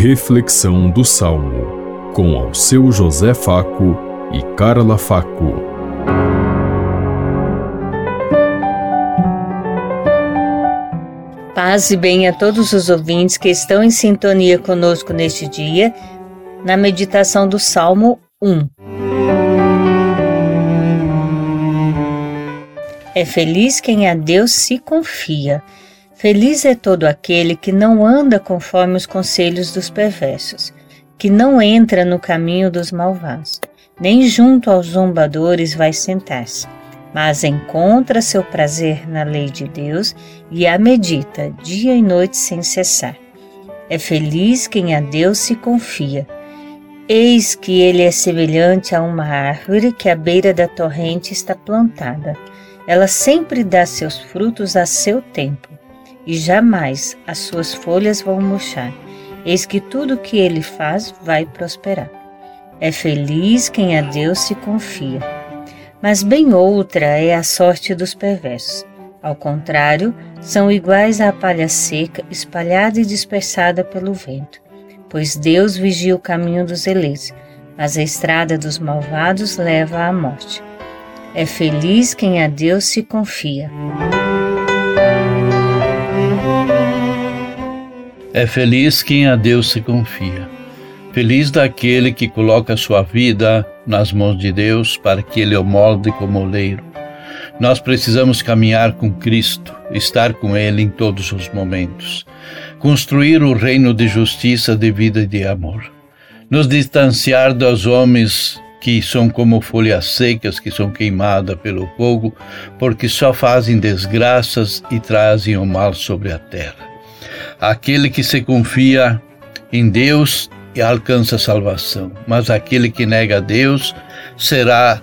Reflexão do Salmo, com ao seu José Faco e Carla Faco. Paz e bem a todos os ouvintes que estão em sintonia conosco neste dia, na meditação do Salmo 1. É feliz quem a Deus se confia Feliz é todo aquele que não anda conforme os conselhos dos perversos, que não entra no caminho dos malvados, nem junto aos zombadores vai sentar-se, mas encontra seu prazer na lei de Deus e a medita dia e noite sem cessar. É feliz quem a Deus se confia. Eis que ele é semelhante a uma árvore que à beira da torrente está plantada. Ela sempre dá seus frutos a seu tempo e jamais as suas folhas vão murchar. Eis que tudo o que ele faz vai prosperar. É feliz quem a Deus se confia. Mas bem outra é a sorte dos perversos. Ao contrário, são iguais à palha seca, espalhada e dispersada pelo vento. Pois Deus vigia o caminho dos eleitos, mas a estrada dos malvados leva à morte. É feliz quem a Deus se confia. É feliz quem a Deus se confia. Feliz daquele que coloca sua vida nas mãos de Deus para que ele o molde como oleiro. Nós precisamos caminhar com Cristo, estar com Ele em todos os momentos, construir o reino de justiça, de vida e de amor, nos distanciar dos homens que são como folhas secas que são queimadas pelo fogo, porque só fazem desgraças e trazem o mal sobre a terra. Aquele que se confia em Deus alcança a salvação, mas aquele que nega a Deus será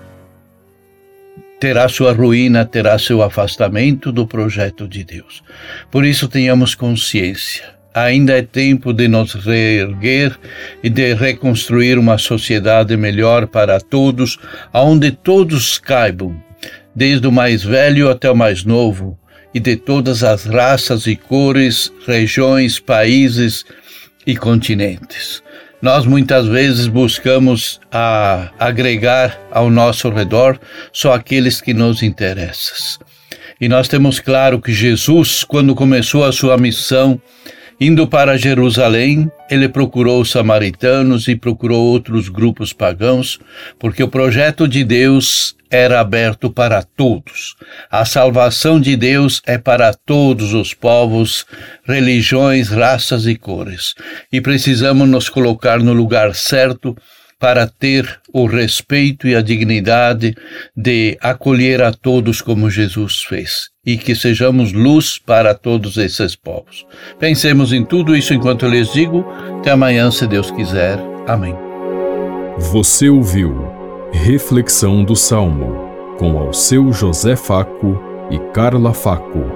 terá sua ruína, terá seu afastamento do projeto de Deus. Por isso tenhamos consciência. Ainda é tempo de nos reerguer e de reconstruir uma sociedade melhor para todos, onde todos caibam, desde o mais velho até o mais novo, e de todas as raças e cores, regiões, países e continentes. Nós muitas vezes buscamos a agregar ao nosso redor só aqueles que nos interessam. E nós temos claro que Jesus, quando começou a sua missão, Indo para Jerusalém, ele procurou os samaritanos e procurou outros grupos pagãos, porque o projeto de Deus era aberto para todos. A salvação de Deus é para todos os povos, religiões, raças e cores. E precisamos nos colocar no lugar certo para ter o respeito e a dignidade de acolher a todos como Jesus fez e que sejamos luz para todos esses povos. Pensemos em tudo isso enquanto eu lhes digo. Até amanhã, se Deus quiser. Amém. Você ouviu Reflexão do Salmo com ao seu José Faco e Carla Faco.